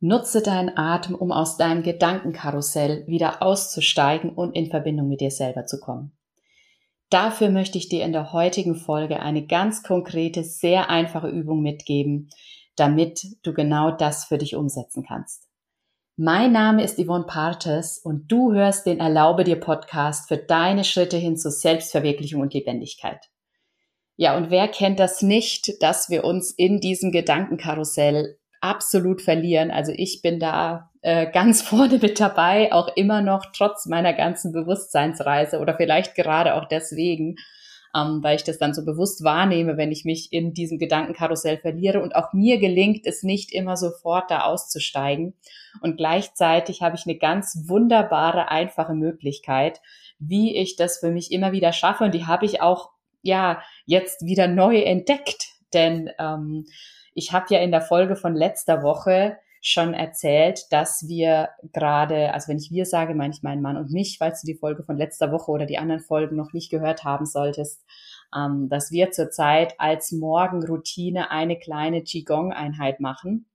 Nutze deinen Atem, um aus deinem Gedankenkarussell wieder auszusteigen und in Verbindung mit dir selber zu kommen. Dafür möchte ich dir in der heutigen Folge eine ganz konkrete, sehr einfache Übung mitgeben, damit du genau das für dich umsetzen kannst. Mein Name ist Yvonne Partes und du hörst den Erlaube dir Podcast für deine Schritte hin zur Selbstverwirklichung und Lebendigkeit. Ja, und wer kennt das nicht, dass wir uns in diesem Gedankenkarussell absolut verlieren. Also ich bin da äh, ganz vorne mit dabei, auch immer noch trotz meiner ganzen Bewusstseinsreise oder vielleicht gerade auch deswegen, ähm, weil ich das dann so bewusst wahrnehme, wenn ich mich in diesem Gedankenkarussell verliere. Und auch mir gelingt es nicht immer sofort da auszusteigen. Und gleichzeitig habe ich eine ganz wunderbare, einfache Möglichkeit, wie ich das für mich immer wieder schaffe. Und die habe ich auch ja jetzt wieder neu entdeckt. Denn ähm, ich habe ja in der Folge von letzter Woche schon erzählt, dass wir gerade, also wenn ich wir sage, meine ich meinen Mann und mich, falls du die Folge von letzter Woche oder die anderen Folgen noch nicht gehört haben solltest, ähm, dass wir zurzeit als Morgenroutine eine kleine Qigong-Einheit machen.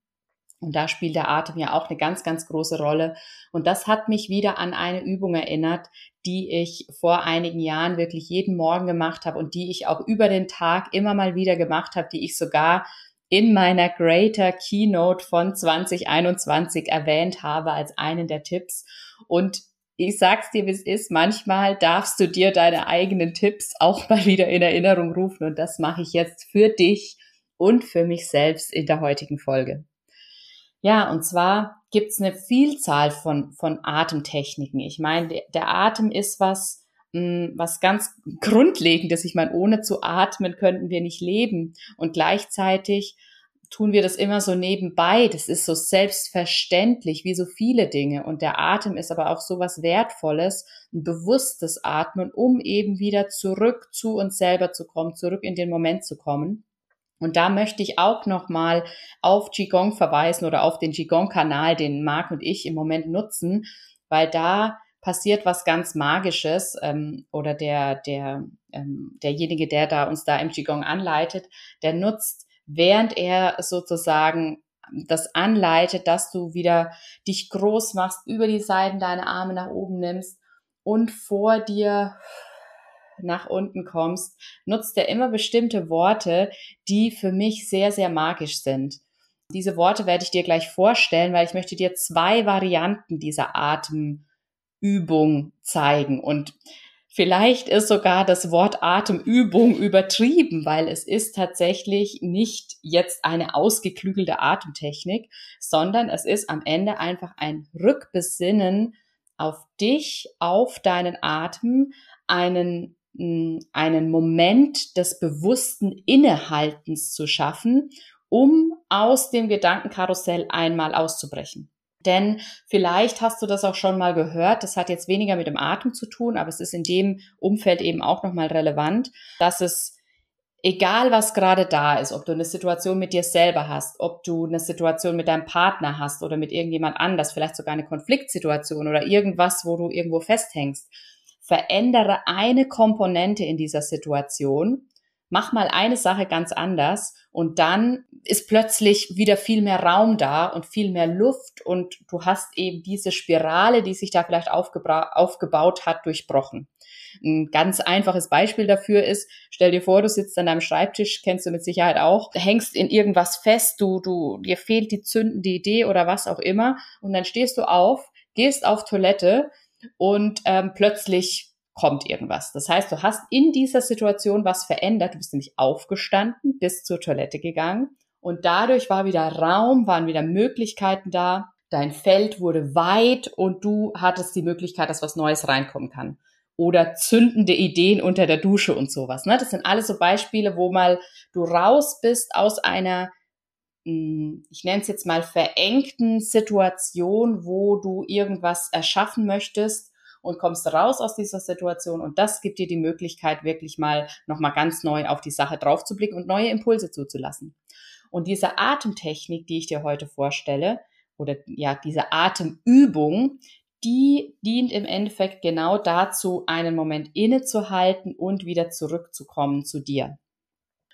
Und da spielt der Atem ja auch eine ganz, ganz große Rolle. Und das hat mich wieder an eine Übung erinnert, die ich vor einigen Jahren wirklich jeden Morgen gemacht habe und die ich auch über den Tag immer mal wieder gemacht habe, die ich sogar in meiner Greater Keynote von 2021 erwähnt habe als einen der Tipps. Und ich sag's dir, wie es ist. Manchmal darfst du dir deine eigenen Tipps auch mal wieder in Erinnerung rufen. Und das mache ich jetzt für dich und für mich selbst in der heutigen Folge. Ja, und zwar gibt's eine Vielzahl von, von Atemtechniken. Ich meine, der, der Atem ist was, was ganz Grundlegendes. Ich meine, ohne zu atmen könnten wir nicht leben. Und gleichzeitig tun wir das immer so nebenbei. Das ist so selbstverständlich wie so viele Dinge. Und der Atem ist aber auch so was Wertvolles, ein bewusstes Atmen, um eben wieder zurück zu uns selber zu kommen, zurück in den Moment zu kommen. Und da möchte ich auch nochmal auf Qigong verweisen oder auf den Qigong-Kanal, den Marc und ich im Moment nutzen, weil da passiert was ganz Magisches ähm, oder der, der, ähm, derjenige, der da uns da im Qigong anleitet, der nutzt, während er sozusagen das anleitet, dass du wieder dich groß machst, über die Seiten deine Arme nach oben nimmst und vor dir nach unten kommst, nutzt er immer bestimmte Worte, die für mich sehr, sehr magisch sind. Diese Worte werde ich dir gleich vorstellen, weil ich möchte dir zwei Varianten dieser Atem Übung zeigen. Und vielleicht ist sogar das Wort Atemübung übertrieben, weil es ist tatsächlich nicht jetzt eine ausgeklügelte Atemtechnik, sondern es ist am Ende einfach ein Rückbesinnen auf dich, auf deinen Atem, einen mm, einen Moment des bewussten Innehaltens zu schaffen, um aus dem Gedankenkarussell einmal auszubrechen. Denn vielleicht hast du das auch schon mal gehört, das hat jetzt weniger mit dem Atem zu tun, aber es ist in dem Umfeld eben auch nochmal relevant, dass es egal was gerade da ist, ob du eine Situation mit dir selber hast, ob du eine Situation mit deinem Partner hast oder mit irgendjemand anders, vielleicht sogar eine Konfliktsituation oder irgendwas, wo du irgendwo festhängst, verändere eine Komponente in dieser Situation mach mal eine Sache ganz anders und dann ist plötzlich wieder viel mehr Raum da und viel mehr Luft und du hast eben diese Spirale, die sich da vielleicht aufgebaut hat, durchbrochen. Ein ganz einfaches Beispiel dafür ist, stell dir vor, du sitzt an deinem Schreibtisch, kennst du mit Sicherheit auch, hängst in irgendwas fest, du, du, dir fehlt die zündende Idee oder was auch immer und dann stehst du auf, gehst auf Toilette und ähm, plötzlich kommt irgendwas. Das heißt, du hast in dieser Situation was verändert. Du bist nämlich aufgestanden, bist zur Toilette gegangen und dadurch war wieder Raum, waren wieder Möglichkeiten da. Dein Feld wurde weit und du hattest die Möglichkeit, dass was Neues reinkommen kann. Oder zündende Ideen unter der Dusche und sowas. Ne? Das sind alles so Beispiele, wo mal du raus bist aus einer, hm, ich nenne es jetzt mal verengten Situation, wo du irgendwas erschaffen möchtest und kommst raus aus dieser Situation und das gibt dir die Möglichkeit, wirklich mal nochmal ganz neu auf die Sache draufzublicken und neue Impulse zuzulassen. Und diese Atemtechnik, die ich dir heute vorstelle, oder ja, diese Atemübung, die dient im Endeffekt genau dazu, einen Moment innezuhalten und wieder zurückzukommen zu dir.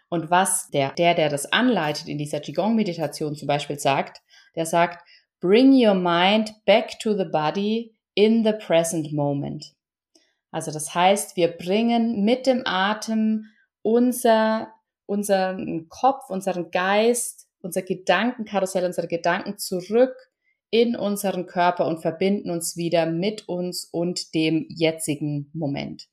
Und was der, der, der das anleitet in dieser Qigong-Meditation zum Beispiel sagt, der sagt, bring your mind back to the body in the present moment. Also das heißt, wir bringen mit dem Atem unser, unseren Kopf, unseren Geist, unser Gedankenkarussell, unsere Gedanken zurück in unseren Körper und verbinden uns wieder mit uns und dem jetzigen Moment.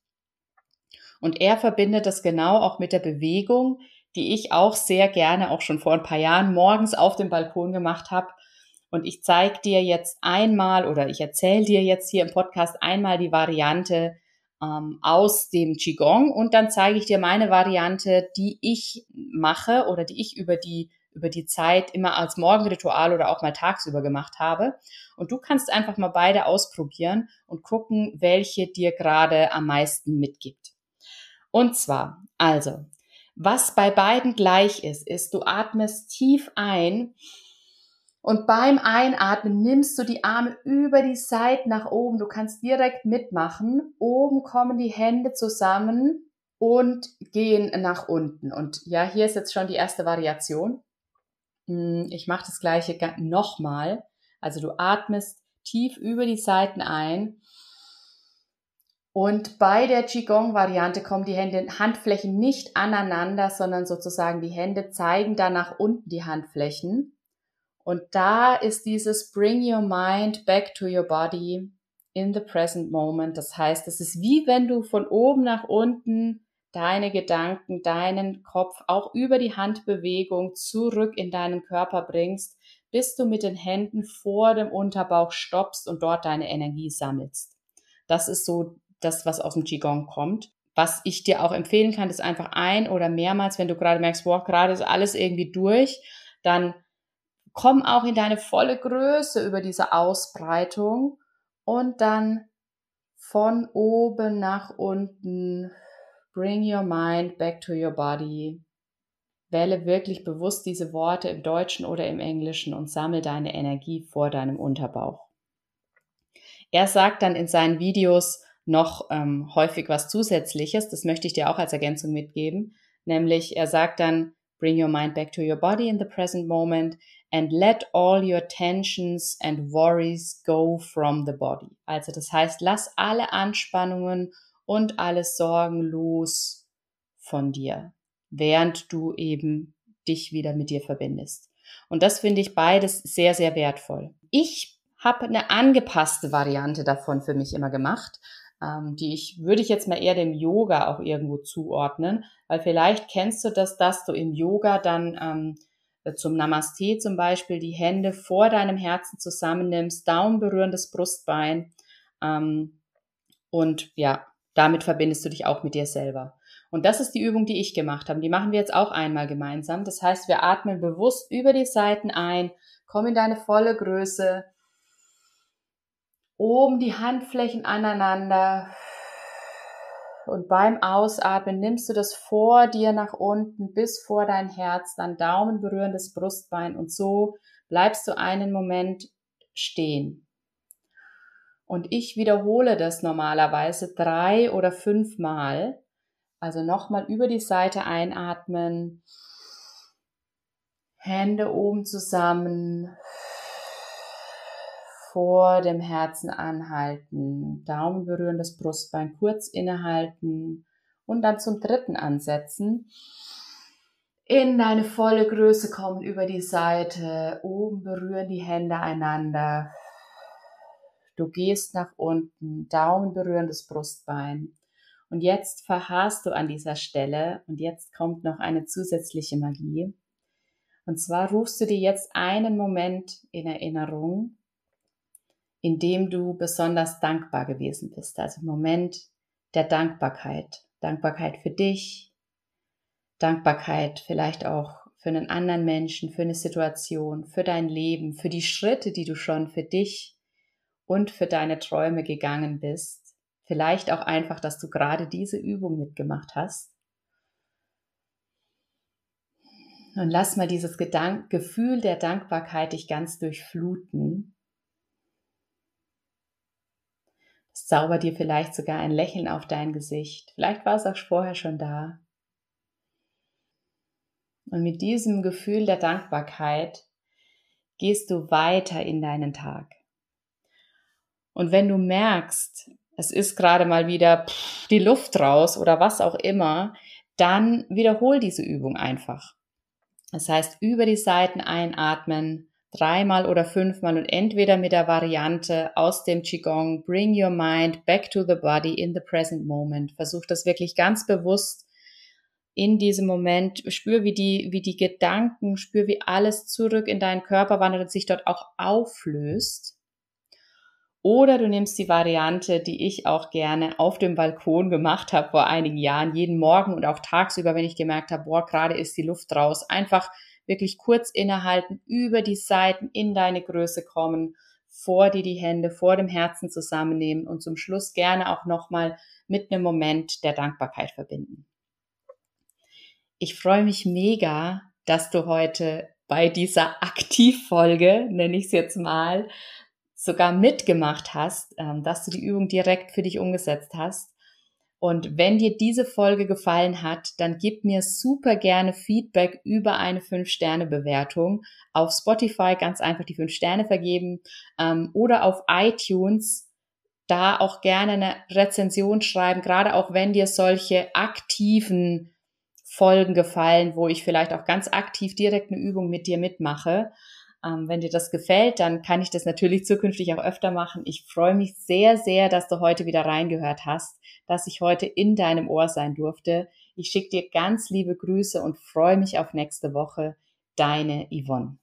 Und er verbindet das genau auch mit der Bewegung, die ich auch sehr gerne auch schon vor ein paar Jahren morgens auf dem Balkon gemacht habe. Und ich zeige dir jetzt einmal oder ich erzähle dir jetzt hier im Podcast einmal die Variante ähm, aus dem Qigong und dann zeige ich dir meine Variante, die ich mache oder die ich über die über die Zeit immer als Morgenritual oder auch mal tagsüber gemacht habe. Und du kannst einfach mal beide ausprobieren und gucken, welche dir gerade am meisten mitgibt. Und zwar, also, was bei beiden gleich ist, ist, du atmest tief ein und beim Einatmen nimmst du die Arme über die Seite nach oben. Du kannst direkt mitmachen. Oben kommen die Hände zusammen und gehen nach unten. Und ja, hier ist jetzt schon die erste Variation. Hm, ich mache das gleiche nochmal. Also du atmest tief über die Seiten ein und bei der Qigong-Variante kommen die Hände, Handflächen nicht aneinander, sondern sozusagen die Hände zeigen da nach unten die Handflächen. Und da ist dieses Bring your mind back to your body in the present moment. Das heißt, es ist wie wenn du von oben nach unten deine Gedanken, deinen Kopf auch über die Handbewegung zurück in deinen Körper bringst, bis du mit den Händen vor dem Unterbauch stoppst und dort deine Energie sammelst. Das ist so das, was aus dem Qigong kommt. Was ich dir auch empfehlen kann, ist einfach ein oder mehrmals, wenn du gerade merkst, wow, gerade ist alles irgendwie durch, dann komm auch in deine volle Größe über diese Ausbreitung und dann von oben nach unten bring your mind back to your body. Wähle wirklich bewusst diese Worte im Deutschen oder im Englischen und sammle deine Energie vor deinem Unterbauch. Er sagt dann in seinen Videos, noch ähm, häufig was Zusätzliches. Das möchte ich dir auch als Ergänzung mitgeben. Nämlich, er sagt dann, bring your mind back to your body in the present moment and let all your tensions and worries go from the body. Also das heißt, lass alle Anspannungen und alle Sorgen los von dir, während du eben dich wieder mit dir verbindest. Und das finde ich beides sehr, sehr wertvoll. Ich habe eine angepasste Variante davon für mich immer gemacht ähm, die ich, würde ich jetzt mal eher dem Yoga auch irgendwo zuordnen, weil vielleicht kennst du das, dass du im Yoga dann ähm, zum Namaste zum Beispiel die Hände vor deinem Herzen zusammennimmst, Daumen berühren das Brustbein ähm, und ja, damit verbindest du dich auch mit dir selber. Und das ist die Übung, die ich gemacht habe. Die machen wir jetzt auch einmal gemeinsam. Das heißt, wir atmen bewusst über die Seiten ein, komm in deine volle Größe, Oben die Handflächen aneinander. Und beim Ausatmen nimmst du das vor dir nach unten bis vor dein Herz, dann Daumen berühren das Brustbein und so bleibst du einen Moment stehen. Und ich wiederhole das normalerweise drei oder fünfmal. Also nochmal über die Seite einatmen, Hände oben zusammen, vor dem Herzen anhalten, Daumen berühren das Brustbein, kurz innehalten und dann zum dritten ansetzen. In deine volle Größe kommen über die Seite, oben berühren die Hände einander. Du gehst nach unten, Daumen berühren das Brustbein. Und jetzt verharrst du an dieser Stelle und jetzt kommt noch eine zusätzliche Magie. Und zwar rufst du dir jetzt einen Moment in Erinnerung, in dem du besonders dankbar gewesen bist. Also Moment der Dankbarkeit. Dankbarkeit für dich, Dankbarkeit vielleicht auch für einen anderen Menschen, für eine Situation, für dein Leben, für die Schritte, die du schon für dich und für deine Träume gegangen bist. Vielleicht auch einfach, dass du gerade diese Übung mitgemacht hast. Und lass mal dieses Gedank Gefühl der Dankbarkeit dich ganz durchfluten Es zaubert dir vielleicht sogar ein Lächeln auf dein Gesicht. Vielleicht war es auch vorher schon da. Und mit diesem Gefühl der Dankbarkeit gehst du weiter in deinen Tag. Und wenn du merkst, es ist gerade mal wieder die Luft raus oder was auch immer, dann wiederhol diese Übung einfach. Das heißt, über die Seiten einatmen, dreimal oder fünfmal und entweder mit der Variante aus dem Qigong, bring your mind back to the body in the present moment. Versuch das wirklich ganz bewusst in diesem Moment, spür wie die, wie die Gedanken, spür wie alles zurück in deinen Körper wandert und sich dort auch auflöst. Oder du nimmst die Variante, die ich auch gerne auf dem Balkon gemacht habe vor einigen Jahren, jeden Morgen und auch tagsüber, wenn ich gemerkt habe, boah, gerade ist die Luft raus, einfach wirklich kurz innehalten, über die Seiten in deine Größe kommen, vor dir die Hände vor dem Herzen zusammennehmen und zum Schluss gerne auch nochmal mit einem Moment der Dankbarkeit verbinden. Ich freue mich mega, dass du heute bei dieser Aktivfolge, nenne ich es jetzt mal, sogar mitgemacht hast, ähm, dass du die Übung direkt für dich umgesetzt hast. Und wenn dir diese Folge gefallen hat, dann gib mir super gerne Feedback über eine 5-Sterne-Bewertung. Auf Spotify ganz einfach die 5 Sterne vergeben ähm, oder auf iTunes da auch gerne eine Rezension schreiben, gerade auch wenn dir solche aktiven Folgen gefallen, wo ich vielleicht auch ganz aktiv direkt eine Übung mit dir mitmache. Ähm, wenn dir das gefällt, dann kann ich das natürlich zukünftig auch öfter machen. Ich freue mich sehr, sehr, dass du heute wieder reingehört hast, dass ich heute in deinem Ohr sein durfte. Ich schicke dir ganz liebe Grüße und freue mich auf nächste Woche. Deine Yvonne.